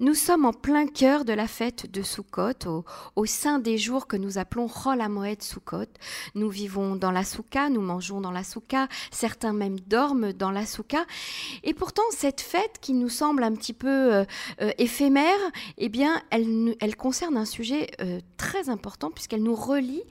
Nous sommes en plein cœur de la fête de Sukkot, au, sein des jours que nous appelons Chol Hamoed Sukkot. Nous vivons dans la souka, nous mangeons dans la souka, certains même dorment dans la souka. Et pourtant, cette fête qui nous semble un petit peu euh, euh, éphémère, eh bien, elle, concerne un sujet euh, très important puisqu'elle nous relie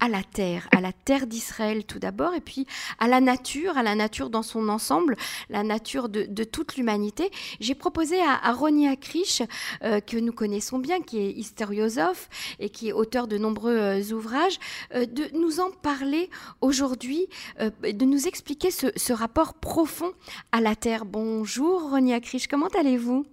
à la terre, à la terre d'Israël tout d'abord, et puis à la nature, à la nature dans son ensemble, la nature de, toute l'humanité. J'ai proposé à, à Akri euh, que nous connaissons bien, qui est historiosophe et qui est auteur de nombreux euh, ouvrages, euh, de nous en parler aujourd'hui, de nous expliquer ce, rapport profond à la Terre. Bonjour Ronnie Akrish, comment allez-vous?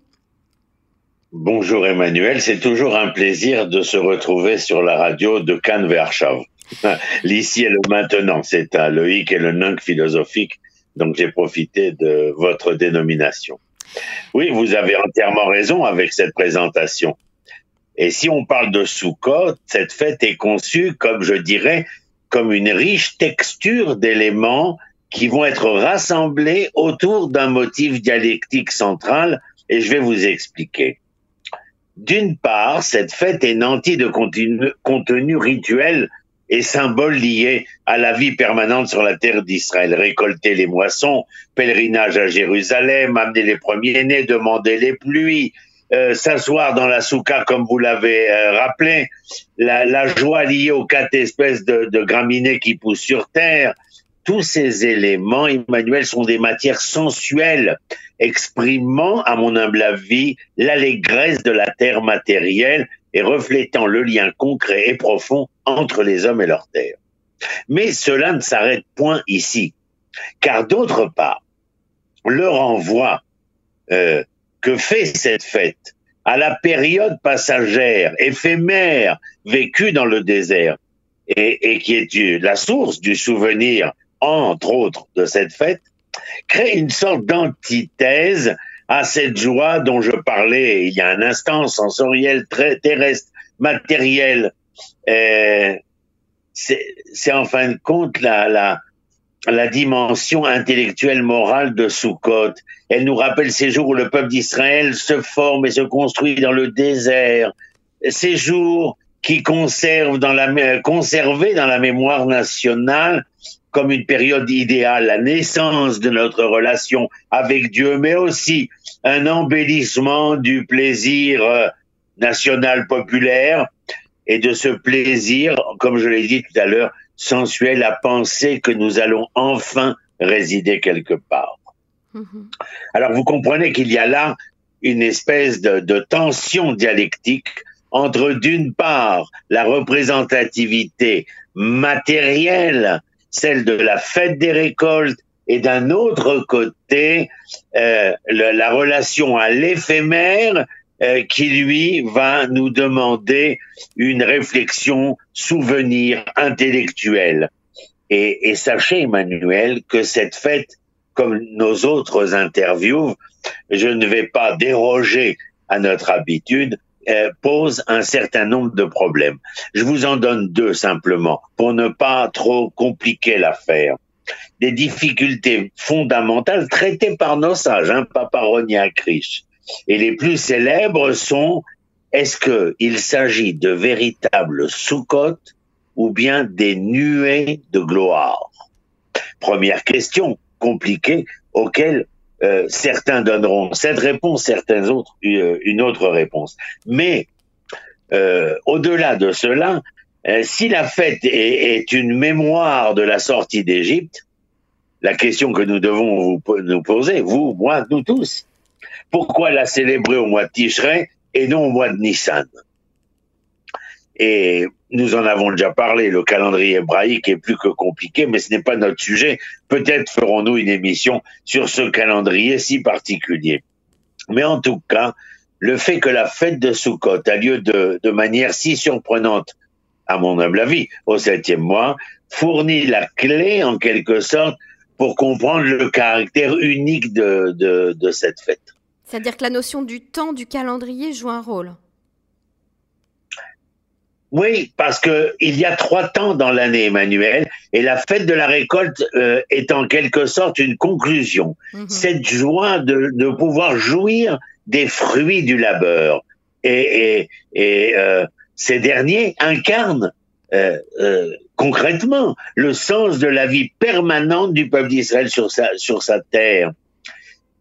Bonjour Emmanuel, c'est toujours un plaisir de se retrouver sur la radio de Cannes Verchav. L'ici et le maintenant, c'est à le hic et le nunc philosophique, donc j'ai profité de votre dénomination. Oui, vous avez entièrement raison avec cette présentation. Et si on parle de Sukkot, cette fête est conçue, comme je dirais, comme une riche texture d'éléments qui vont être rassemblés autour d'un motif dialectique central, et je vais vous expliquer. D'une part, cette fête est nantie de contenu rituel et symboles liés à la vie permanente sur la terre d'Israël. Récolter les moissons, pèlerinage à Jérusalem, amener les premiers-nés, demander les pluies, euh, s'asseoir dans la souka comme vous l'avez euh, rappelé, la, joie liée aux quatre espèces de, de graminées qui poussent sur terre. Tous ces éléments, Emmanuel, sont des matières sensuelles, exprimant, à mon humble avis, l'allégresse de la terre matérielle et reflétant le lien concret et profond entre les hommes et leur terre. Mais cela ne s'arrête point ici, car d'autre part, le renvoi euh, que fait cette fête à la période passagère, éphémère, vécue dans le désert, et, et qui est la source du souvenir, entre autres, de cette fête, crée une sorte d'antithèse à cette joie dont je parlais il y a un instant, sensorielle, très terrestre, matérielle. Euh, c'est en fin de compte la, la, la dimension intellectuelle morale de Sukkot. Elle nous rappelle ces jours où le peuple d'Israël se forme et se construit dans le désert. Ces jours qui conservent dans la, conservés dans la mémoire nationale comme une période idéale, la naissance de notre relation avec Dieu, mais aussi un embellissement du plaisir euh, national populaire et de ce plaisir, comme je l'ai dit tout à l'heure, sensuel à penser que nous allons enfin résider quelque part. Mm -hmm. Alors vous comprenez qu'il y a là une espèce de, de tension dialectique entre d'une part la représentativité matérielle celle de la fête des récoltes, et d'un autre côté, euh, la relation à l'éphémère euh, qui, lui, va nous demander une réflexion, souvenir intellectuel. Et, et sachez, Emmanuel, que cette fête, comme nos autres interviews, je ne vais pas déroger à notre habitude, euh, pose un certain nombre de problèmes. Je vous en donne deux simplement pour ne pas trop compliquer l'affaire. Des difficultés fondamentales traitées par nos sages, hein, pas par. Et les plus célèbres sont est-ce qu'il s'agit de véritables sous-côtes ou bien des nuées de gloire? Première question compliquée auquel euh, certains donneront cette réponse, certains autres euh, une autre réponse. Mais euh, au-delà de cela, euh, si la fête est, une mémoire de la sortie d'Égypte, la question que nous devons nous poser, vous, moi, nous tous, pourquoi la célébrer au mois de Tishrei et non au mois de Nissan? Et nous en avons déjà parlé, le calendrier hébraïque est plus que compliqué, mais ce n'est pas notre sujet. Peut-être ferons-nous une émission sur ce calendrier si particulier. Mais en tout cas, le fait que la fête de Sukkot a lieu de, manière si surprenante, à mon humble avis, au septième mois, fournit la clé, en quelque sorte, pour comprendre le caractère unique de cette fête. C'est-à-dire que la notion du temps du calendrier joue un rôle. Oui, parce que il y a trois temps dans l'année, Emmanuel, et la fête de la récolte euh, est en quelque sorte une conclusion. Mm -hmm. Cette joie de, de pouvoir jouir des fruits du labeur. Et, euh, ces derniers incarnent euh, euh, concrètement le sens de la vie permanente du peuple d'Israël sur sa, sur sa terre.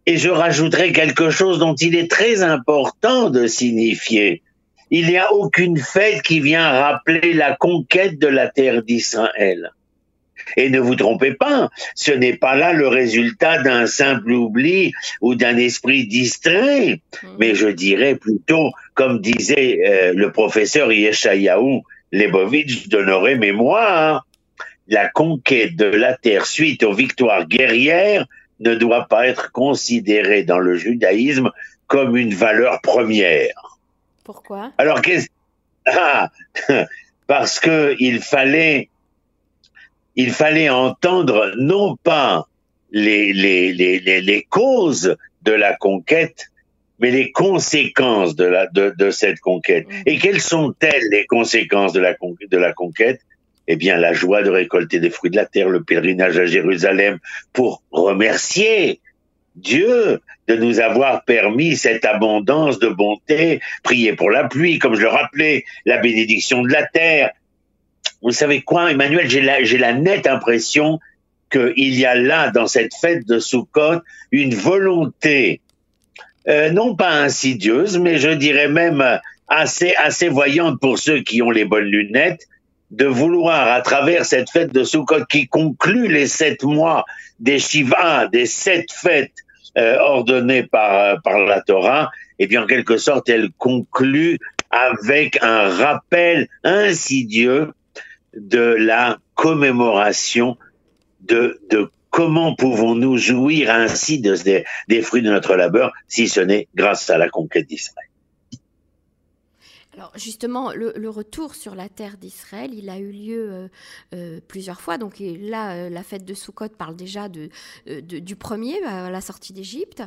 Et je rajouterai quelque chose dont il est très important de signifier. Il n'y a aucune fête qui vient rappeler la conquête de la terre d'Israël. Et ne vous trompez pas, ce n'est pas là le résultat d'un simple oubli ou d'un esprit distrait, mmh. mais je dirais plutôt, comme disait euh, le professeur Yeshayahu Lebovitch d'honorer mémoire, la conquête de la terre suite aux victoires guerrières ne doit pas être considérée dans le judaïsme comme une valeur première. Pourquoi? Alors qu'est-ce ah, parce que il fallait il fallait entendre non pas les, les, les, les, causes de la conquête, mais les conséquences de, la, de, de cette conquête. Mm. Et quelles sont-elles les conséquences de la, de la conquête? Eh bien, la joie de récolter des fruits de la terre, le pèlerinage à Jérusalem pour remercier Dieu de nous avoir permis cette abondance de bonté, prier pour la pluie, comme je le rappelais, la bénédiction de la terre, vous savez quoi, Emmanuel, j'ai la, la nette impression qu'il y a là, dans cette fête de Sukkot, une volonté, euh, non pas insidieuse, mais je dirais même assez, assez voyante pour ceux qui ont les bonnes lunettes, de vouloir, à travers cette fête de Sukkot qui conclut les sept mois des Shiva, des sept fêtes euh, ordonnées par, par la Torah, et bien en quelque sorte, elle conclut avec un rappel insidieux de la commémoration de, de comment pouvons-nous jouir ainsi de, des fruits de notre labeur si ce n'est grâce à la conquête d'Israël. Alors justement, le, retour sur la terre d'Israël, il a eu lieu euh, euh, plusieurs fois. Donc là, euh, la fête de Sukkot parle déjà de, du premier, à la sortie d'Égypte.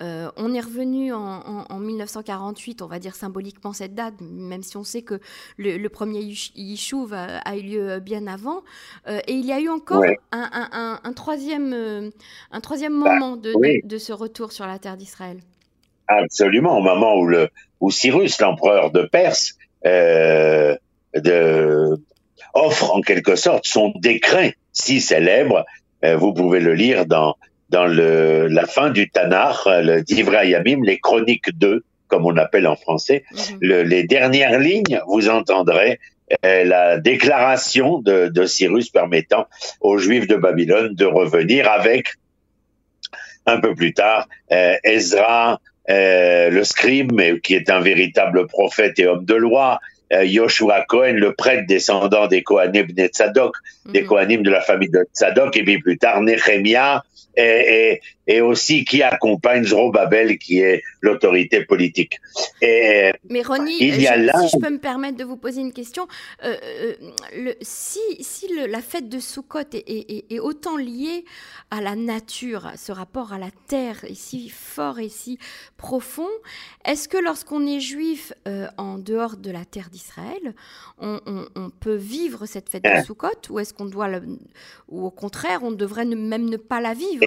on est revenu en, 1948, on va dire symboliquement cette date, même si on sait que le, premier Yishuv a, eu lieu bien avant. et il y a eu encore un, troisième, un troisième bah, moment de, de ce retour sur la terre d'Israël. Absolument, au moment où, le, où Cyrus, l'empereur de Perse, euh, de, offre en quelque sorte son décret si célèbre. Euh, vous pouvez le lire dans, dans le, la fin du Tanakh, le Divrei Yamim, les Chroniques 2, comme on appelle en français. Mhm. Le, les dernières lignes, vous entendrez euh, la déclaration de, de Cyrus permettant aux Juifs de Babylone de revenir avec un peu plus tard, euh, Ezra, euh, le scribe, qui est un véritable prophète et homme de loi, euh, Yoshua Cohen, le prêtre descendant des Kohanim de Tzadok, des mhm. Kohanim de la famille de Tzadok, et puis plus tard Nehemia, et, et, aussi qui accompagne Zorobabel, qui est l'autorité politique. Et Mais Ronnie, il y a là... si je peux me permettre de vous poser une question, euh, euh, le, si, si le, la fête de Sukkot est, est, est, autant liée à la nature, à ce rapport à la terre, est si fort et si profond, est-ce que lorsqu'on est juif euh, en dehors de la terre d'Israël, on, on, on, peut vivre cette fête de hein. Sukkot, ou est-ce qu'on doit, ou au contraire, on devrait ne, même ne pas la vivre?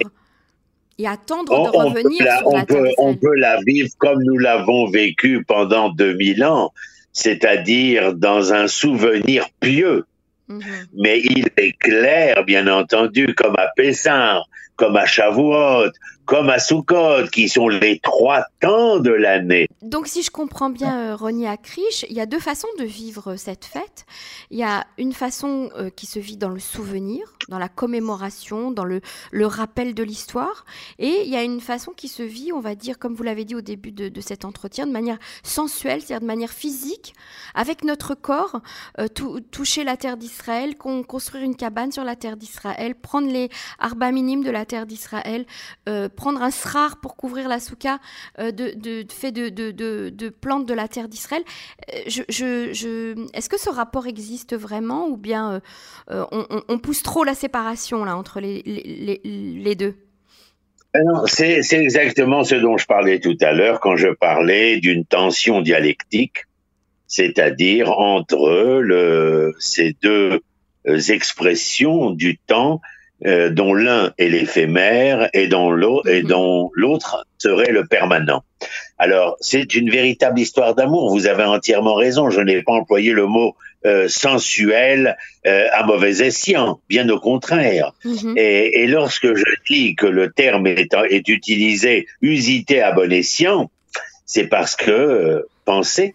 Et attendre de revenir sur la peut, on peut la vivre comme nous l'avons vécu pendant 2000 ans, c'est-à-dire dans un souvenir pieux. Mhm. Mais il est clair, bien entendu, comme à Pessar, comme à Shavuot, comme à Sukkot, qui sont les trois temps de l'année. Donc, si je comprends bien, euh, Ronnie Akrish, il y a deux façons de vivre cette fête. Il y a une façon euh, qui se vit dans le souvenir, dans la commémoration, dans le, rappel de l'histoire. Et il y a une façon qui se vit, on va dire, comme vous l'avez dit au début de, cet entretien, de manière sensuelle, c'est-à-dire de manière physique, avec notre corps, euh, toucher la terre d'Israël, construire une cabane sur la terre d'Israël, prendre les arba minimes de la terre d'Israël, prendre un srar pour couvrir la souka euh, de, fait de, plantes de la terre d'Israël. Euh, Est-ce que ce rapport existe vraiment ou bien euh, on, pousse trop la séparation là, entre les, deux? C'est exactement ce dont je parlais tout à l'heure quand je parlais d'une tension dialectique, c'est-à-dire entre ces deux expressions du temps euh, dont l'un est l'éphémère et dont l'autre et mhm. dont l'autre serait le permanent. Alors, c'est une véritable histoire d'amour. Vous avez entièrement raison. Je n'ai pas employé le mot euh, sensuel euh, à mauvais escient, bien au contraire. Mhm. et, lorsque je dis que le terme est, est utilisé, usité à bon escient, c'est parce que euh, pensez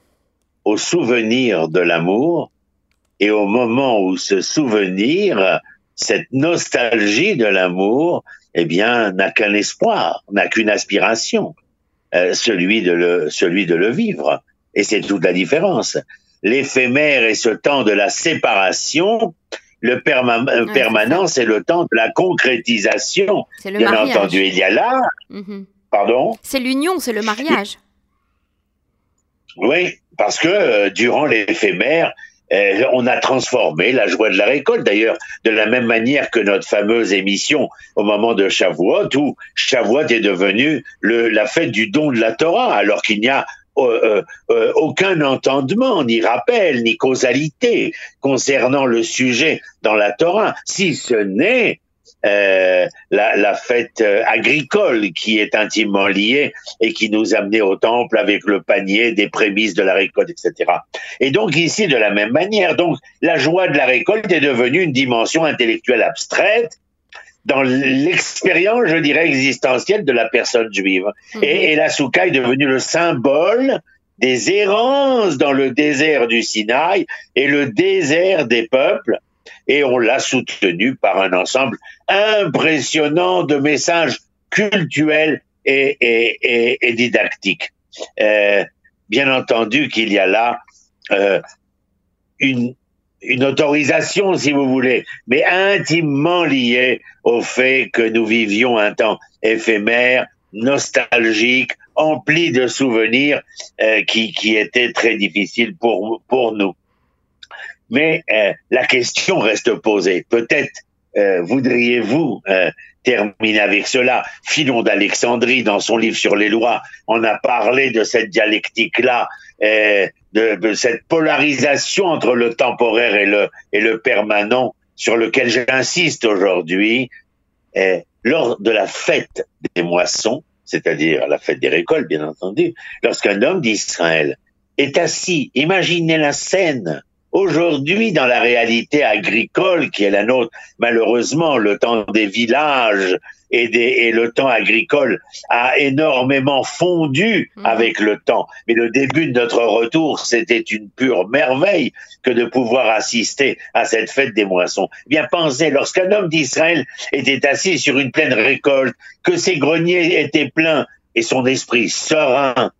au souvenir de l'amour et au moment où ce souvenir, cette nostalgie de l'amour, eh bien, n'a qu'un espoir, n'a qu'une aspiration, euh, celui de le, celui de le vivre. Et c'est toute la différence. L'éphémère est ce temps de la séparation, le permanent, c'est le temps de la concrétisation. Bien entendu, il y a là. Mhm. Pardon? C'est l'union, c'est le mariage. Oui, parce que euh, durant l'éphémère, euh, on a transformé la joie de la récolte, d'ailleurs, de la même manière que notre fameuse émission au moment de Shavuot, où Shavuot est devenu la fête du don de la Torah, alors qu'il n'y a euh, aucun entendement, ni rappel, ni causalité concernant le sujet dans la Torah, si ce n'est euh, la, fête euh, agricole qui est intimement liée et qui nous amenait au temple avec le panier des prémices de la récolte, etc. Et donc ici, de la même manière, donc la joie de la récolte est devenue une dimension intellectuelle abstraite dans l'expérience, je dirais, existentielle de la personne juive. Mhm. Et, et, la souka est devenue le symbole des errances dans le désert du Sinaï et le désert des peuples et on l'a soutenu par un ensemble impressionnant de messages cultuels et, didactiques. Euh, bien entendu qu'il y a là euh, une, une autorisation, si vous voulez, mais intimement liée au fait que nous vivions un temps éphémère, nostalgique, empli de souvenirs euh, qui, qui étaient très difficiles pour, pour nous. Mais euh, la question reste posée. Peut-être euh, voudriez-vous euh, terminer avec cela? Philon d'Alexandrie, dans son livre sur les lois, on a parlé de cette dialectique-là, de, de, cette polarisation entre le temporaire et le, et le permanent, sur lequel j'insiste aujourd'hui. lors de la fête des moissons, c'est-à-dire la fête des récoltes, bien entendu, lorsqu'un homme d'Israël est assis, imaginez la scène, Aujourd'hui, dans la réalité agricole qui est la nôtre, malheureusement, le temps des villages et, des, et le temps agricole a énormément fondu mhm. avec le temps. Mais le début de notre retour, c'était une pure merveille que de pouvoir assister à cette fête des moissons. Eh bien, pensez, lorsqu'un homme d'Israël était assis sur une pleine récolte, que ses greniers étaient pleins et son esprit serein,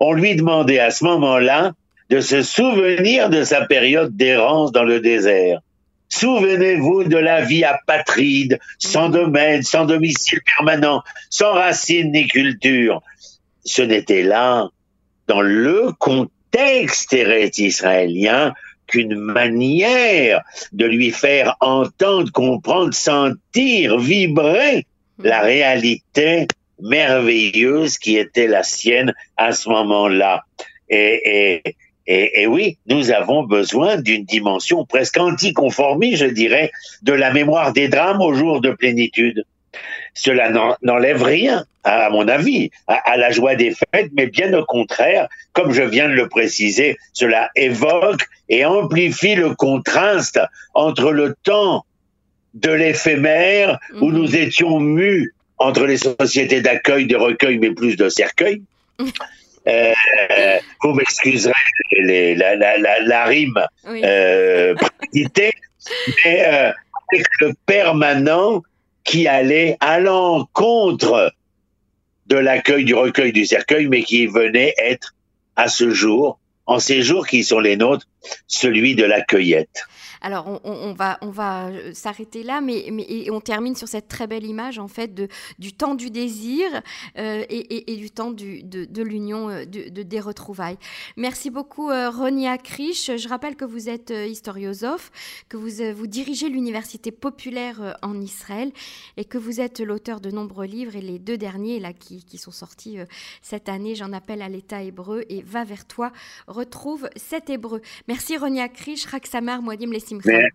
on lui demandait à ce moment-là de se souvenir de sa période d'errance dans le désert. Souvenez-vous de la vie apatride, sans domaine, sans domicile permanent, sans racines ni culture. Ce n'était là, dans le contexte israélien, qu'une manière de lui faire entendre, comprendre, sentir, vibrer la réalité merveilleuse qui était la sienne à ce moment-là. Et, et, et, oui, nous avons besoin d'une dimension presque anticonformiste, je dirais, de la mémoire des drames au jour de plénitude. Cela n'enlève rien, à mon avis, à, la joie des fêtes, mais bien au contraire, comme je viens de le préciser, cela évoque et amplifie le contraste entre le temps de l'éphémère, où mhm. nous étions mus entre les sociétés d'accueil, de recueil, mais plus de cercueil, Euh, vous m'excuserez la, la, la, la, rime euh, mais euh, avec le permanent qui allait à l'encontre de l'accueil du recueil du cercueil, mais qui venait être à ce jour, en ces jours qui sont les nôtres, celui de la cueillette. Alors, on, va, on va euh, s'arrêter là, mais, mais on termine sur cette très belle image, en fait, de, du temps du désir euh, et, du temps du, de, l'union, euh, de, des retrouvailles. Merci beaucoup, Ronia Krisch. Je rappelle que vous êtes historiosophe, que vous, vous dirigez l'université populaire en Israël et que vous êtes l'auteur de nombreux livres et les deux derniers là, qui, qui sont sortis cette année, J'en appelle à l'État hébreu et Va vers toi, retrouve cet hébreu. Merci, Ronia Krisch, Raksamar, Moadim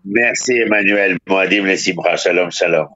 Merci Emmanuel. Moadim les Shalom, shalom.